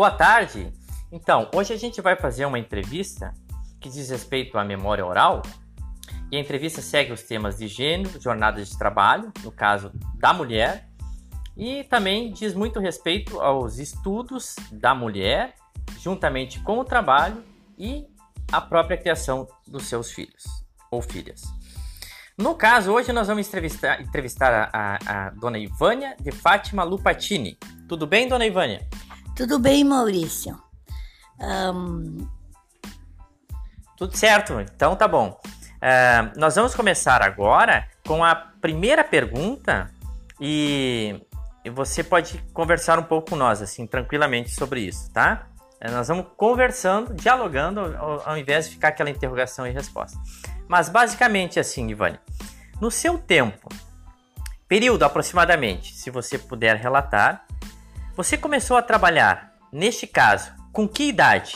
Boa tarde. Então, hoje a gente vai fazer uma entrevista que diz respeito à memória oral. E a entrevista segue os temas de gênero, jornada de trabalho, no caso da mulher, e também diz muito respeito aos estudos da mulher, juntamente com o trabalho e a própria criação dos seus filhos ou filhas. No caso, hoje nós vamos entrevistar, entrevistar a, a, a dona Ivânia de Fátima Lupatini. Tudo bem, dona Ivânia? Tudo bem, Maurício. Um... Tudo certo, então tá bom. Uh, nós vamos começar agora com a primeira pergunta e, você pode conversar um pouco com nós, assim, tranquilamente sobre isso, tá? Uh, nós vamos conversando, dialogando, ao, ao invés de ficar aquela interrogação e resposta. Mas basicamente assim, Ivane, no seu tempo, período aproximadamente, se você puder relatar, você começou a trabalhar, neste caso, com que idade?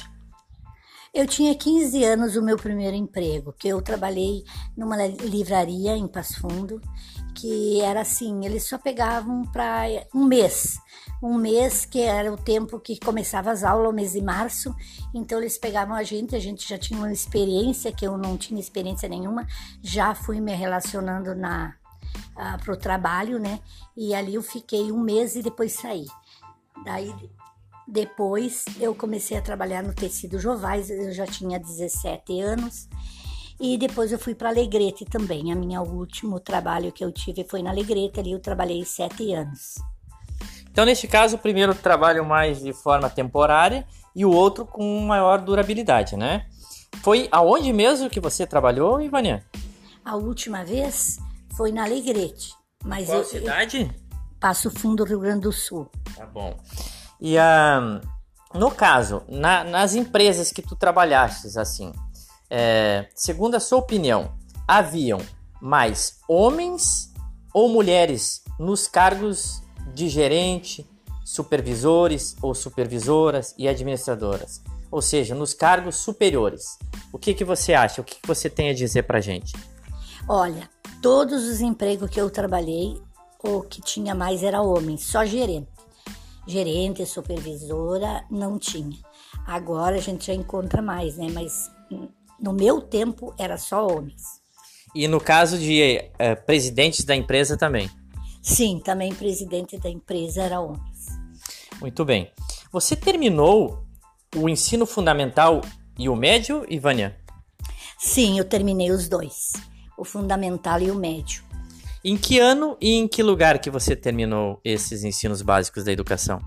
Eu tinha 15 anos o meu primeiro emprego, que eu trabalhei numa livraria em Passo Fundo, que era assim, eles só pegavam para um mês um mês, que era o tempo que começava as aulas, o mês de março. Então eles pegavam a gente, a gente já tinha uma experiência, que eu não tinha experiência nenhuma, já fui me relacionando na uh, trabalho, né? E ali eu fiquei um mês e depois saí. Daí depois eu comecei a trabalhar no tecido Jovais, eu já tinha 17 anos. E depois eu fui para Alegrete também. A minha último trabalho que eu tive foi na Alegrete, ali eu trabalhei sete anos. Então, neste caso, o primeiro trabalho mais de forma temporária e o outro com maior durabilidade, né? Foi aonde mesmo que você trabalhou, Ivania? A última vez foi na Alegrete. Mas Qual eu, cidade? Eu Passo Fundo, Rio Grande do Sul. Tá bom. E uh, no caso, na, nas empresas que tu trabalhaste, assim, é, segundo a sua opinião, haviam mais homens ou mulheres nos cargos de gerente, supervisores ou supervisoras e administradoras, ou seja, nos cargos superiores. O que, que você acha? O que, que você tem a dizer para gente? Olha, todos os empregos que eu trabalhei, o que tinha mais era homem, só gerente. Gerente, supervisora, não tinha. Agora a gente já encontra mais, né? Mas no meu tempo era só homens. E no caso de é, presidentes da empresa também? Sim, também presidente da empresa era homens. Muito bem. Você terminou o ensino fundamental e o médio, Ivânia? Sim, eu terminei os dois, o fundamental e o médio. Em que ano e em que lugar que você terminou esses ensinos básicos da educação?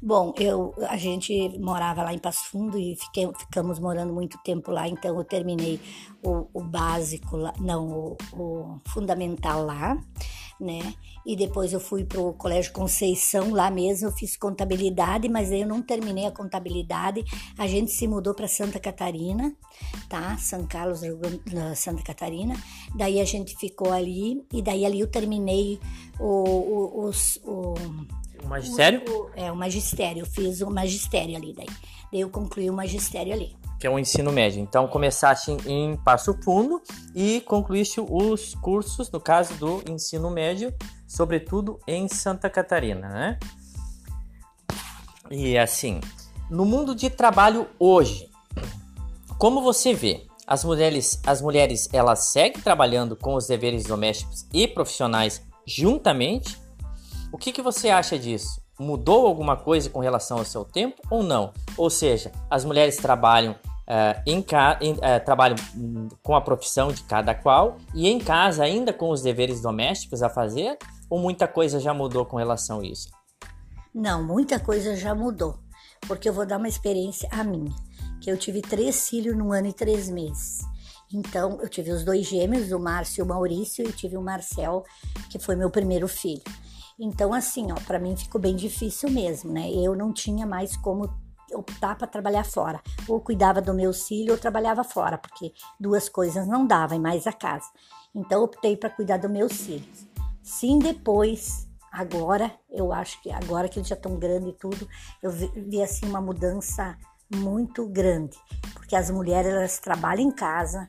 Bom, eu, a gente morava lá em Passo Fundo e fiquei, ficamos morando muito tempo lá, então eu terminei o, o básico, lá, não, o, o fundamental lá né? E depois eu fui pro Colégio Conceição, lá mesmo eu fiz contabilidade, mas aí eu não terminei a contabilidade. A gente se mudou para Santa Catarina, tá? São Carlos, Santa Catarina. Daí a gente ficou ali e daí ali eu terminei o, o, os, o o magistério? O, é, o magistério. Eu fiz o magistério ali daí. Daí eu concluí o magistério ali que é o ensino médio. Então, começaste em Passo Fundo e concluíste os cursos, no caso do ensino médio, sobretudo em Santa Catarina, né? E assim, no mundo de trabalho hoje, como você vê, as mulheres, as mulheres elas seguem trabalhando com os deveres domésticos e profissionais juntamente? O que, que você acha disso? Mudou alguma coisa com relação ao seu tempo ou não? Ou seja, as mulheres trabalham Uh, em, em uh, com a profissão de cada qual e em casa ainda com os deveres domésticos a fazer ou muita coisa já mudou com relação a isso? Não, muita coisa já mudou, porque eu vou dar uma experiência a minha, que eu tive três filhos num ano e três meses. Então, eu tive os dois gêmeos, o Márcio e o Maurício, e tive o Marcel, que foi meu primeiro filho. Então, assim, ó, para mim ficou bem difícil mesmo, né? Eu não tinha mais como optar para trabalhar fora. Ou cuidava do meu filho ou trabalhava fora, porque duas coisas não dava, e mais a casa. Então optei para cuidar dos meus filhos. Sim, depois, agora, eu acho que agora que eles já estão grandes e tudo, eu vi, vi assim uma mudança muito grande, porque as mulheres elas trabalham em casa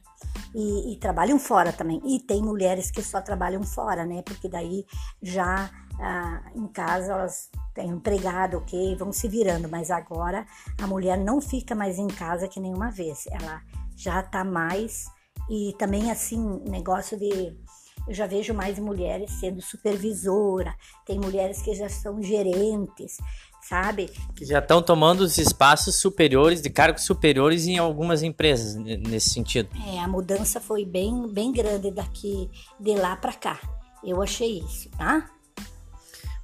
e, e, trabalham fora também. E tem mulheres que só trabalham fora, né? Porque daí já ah, em casa elas tem empregado, ok, vão se virando, mas agora a mulher não fica mais em casa que nenhuma vez, ela já tá mais e também assim, negócio de eu já vejo mais mulheres sendo supervisora, tem mulheres que já são gerentes, sabe? Que já estão tomando os espaços superiores, de cargos superiores em algumas empresas nesse sentido. É, a mudança foi bem, bem grande daqui de lá para cá. Eu achei isso, tá?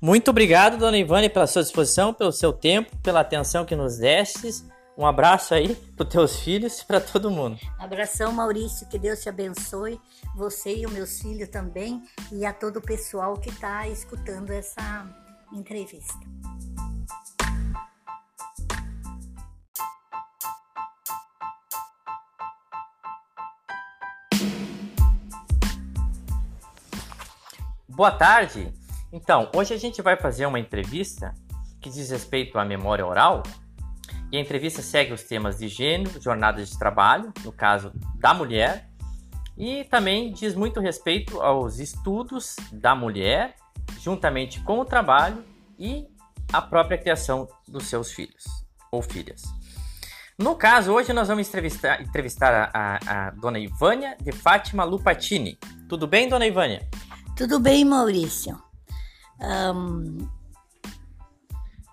Muito obrigado, dona Ivane, pela sua disposição, pelo seu tempo, pela atenção que nos destes. Um abraço aí para os teus filhos e para todo mundo. Abração, Maurício, que Deus te abençoe, você e os meus filhos também, e a todo o pessoal que está escutando essa entrevista. Boa tarde. Então, hoje a gente vai fazer uma entrevista que diz respeito à memória oral. E a entrevista segue os temas de gênero, jornada de trabalho, no caso da mulher, e também diz muito respeito aos estudos da mulher, juntamente com o trabalho e a própria criação dos seus filhos ou filhas. No caso, hoje nós vamos entrevistar, entrevistar a, a, a dona Ivânia de Fátima Lupatini. Tudo bem, dona Ivânia? Tudo bem, Maurício. Um...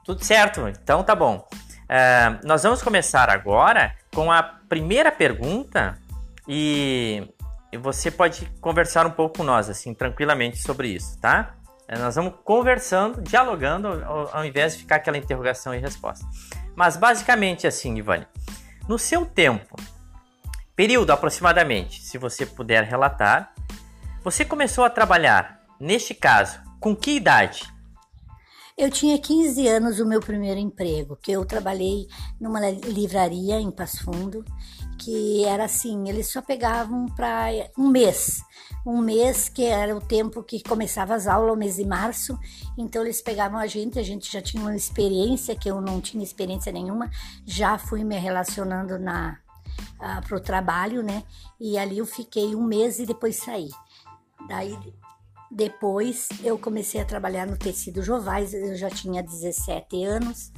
Tudo certo, então tá bom. Uh, nós vamos começar agora com a primeira pergunta e você pode conversar um pouco com nós, assim, tranquilamente sobre isso, tá? Uh, nós vamos conversando, dialogando, ao, ao, invés de ficar aquela interrogação e resposta. Mas basicamente assim, Ivane, no seu tempo, período aproximadamente, se você puder relatar, você começou a trabalhar, neste caso, com que idade? Eu tinha 15 anos o meu primeiro emprego, que eu trabalhei numa livraria em Passo Fundo, que era assim, eles só pegavam para um mês, um mês que era o tempo que começava as aulas, o mês de março, então eles pegavam a gente, a gente já tinha uma experiência que eu não tinha experiência nenhuma, já fui me relacionando na uh, pro trabalho, né? E ali eu fiquei um mês e depois saí. Daí depois eu comecei a trabalhar no tecido Jovais, eu já tinha 17 anos.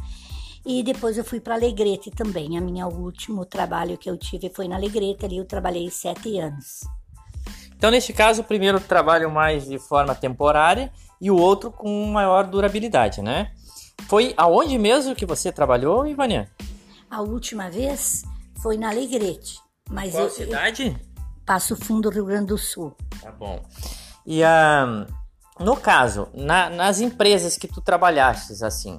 E depois eu fui para Alegrete também. A minha último trabalho que eu tive foi na Alegrete, ali eu trabalhei sete anos. Então, neste caso, o primeiro trabalho mais de forma temporária e o outro com maior durabilidade, né? Foi aonde mesmo que você trabalhou, Ivania? A última vez foi na Alegrete. Mas Qual eu, cidade? Eu Passo Fundo, Rio Grande do Sul. Tá bom. E uh, no caso, na, nas empresas que tu trabalhaste, assim,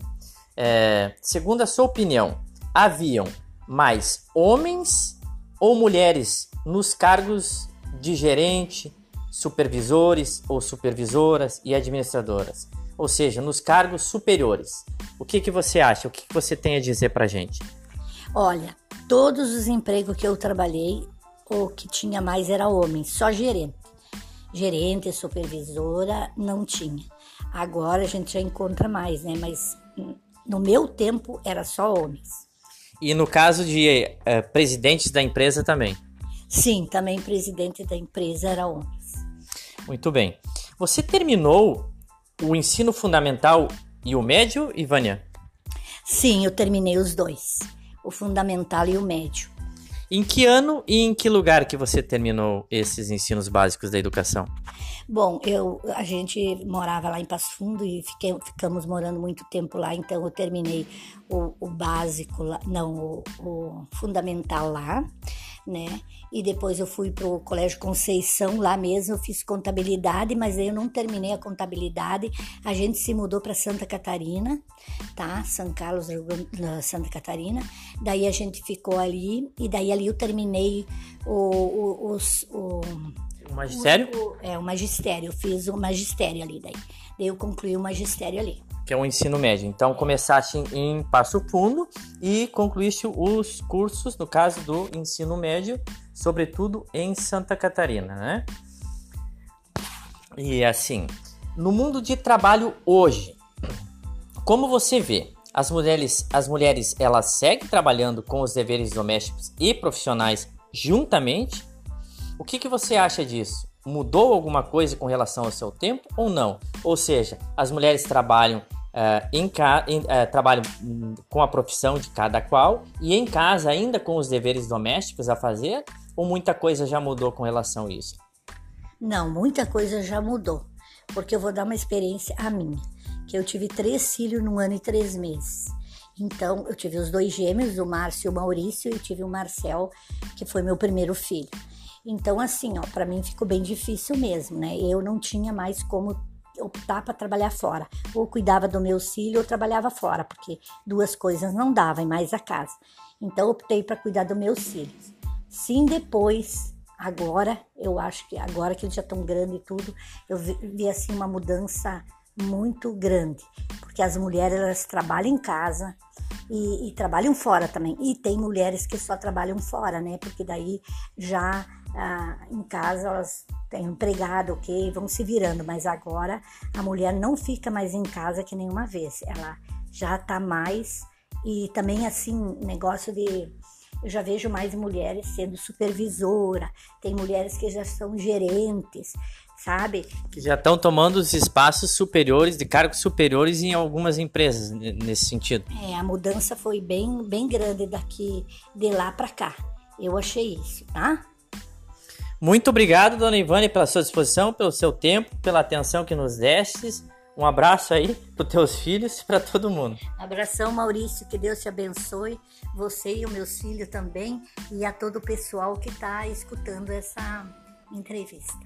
é, segundo a sua opinião, haviam mais homens ou mulheres nos cargos de gerente, supervisores ou supervisoras e administradoras? Ou seja, nos cargos superiores. O que, que você acha? O que, que você tem a dizer para gente? Olha, todos os empregos que eu trabalhei, o que tinha mais era homem, só gerente. Gerente, supervisora, não tinha. Agora a gente já encontra mais, né? Mas no meu tempo era só homens. E no caso de uh, presidentes da empresa também? Sim, também presidente da empresa era homens. Muito bem. Você terminou o ensino fundamental e o médio, Ivânia? Sim, eu terminei os dois, o fundamental e o médio. Em que ano e em que lugar que você terminou esses ensinos básicos da educação? Bom, eu a gente morava lá em Passo Fundo e fiquei, ficamos morando muito tempo lá, então eu terminei o, o básico não, o, o fundamental lá né? E depois eu fui pro Colégio Conceição, lá mesmo eu fiz contabilidade, mas aí eu não terminei a contabilidade. A gente se mudou para Santa Catarina, tá? São Carlos, Santa Catarina. Daí a gente ficou ali e daí ali eu terminei o, o, os, o o magistério? O, é, o magistério. Eu fiz o magistério ali daí. Daí eu concluí o magistério ali que é o ensino médio. Então, começaste em Passo Fundo e concluíste os cursos, no caso do ensino médio, sobretudo em Santa Catarina, né? E assim, no mundo de trabalho hoje, como você vê, as mulheres, as mulheres elas seguem trabalhando com os deveres domésticos e profissionais juntamente? O que, que você acha disso? Mudou alguma coisa com relação ao seu tempo ou não? Ou seja, as mulheres trabalham uh, em, em uh, com a profissão de cada qual e em casa ainda com os deveres domésticos a fazer? Ou muita coisa já mudou com relação a isso? Não, muita coisa já mudou. Porque eu vou dar uma experiência a minha, que eu tive três filhos num ano e três meses. Então, eu tive os dois gêmeos, o Márcio e o Maurício, e tive o Marcel, que foi meu primeiro filho. Então, assim, ó, para mim ficou bem difícil mesmo, né? Eu não tinha mais como optar para trabalhar fora. Ou cuidava do meu filho ou trabalhava fora, porque duas coisas não davam, mais a casa. Então, optei para cuidar dos meus filhos. Sim, depois, agora, eu acho que agora que eles já estão grandes e tudo, eu vi, vi assim uma mudança muito grande, porque as mulheres elas trabalham em casa e, e, trabalham fora também. E tem mulheres que só trabalham fora, né? Porque daí já ah, em casa elas têm empregado, ok, vão se virando, mas agora a mulher não fica mais em casa que nenhuma vez, ela já tá mais e também assim negócio de eu já vejo mais mulheres sendo supervisora, tem mulheres que já são gerentes, sabe? Que já estão tomando os espaços superiores, de cargos superiores em algumas empresas nesse sentido. É, a mudança foi bem, bem grande daqui de lá para cá. Eu achei isso, tá? Muito obrigado, dona Ivane, pela sua disposição, pelo seu tempo, pela atenção que nos destes. Um abraço aí para os teus filhos e para todo mundo. Abração, Maurício, que Deus te abençoe, você e os meus filhos também, e a todo o pessoal que está escutando essa entrevista.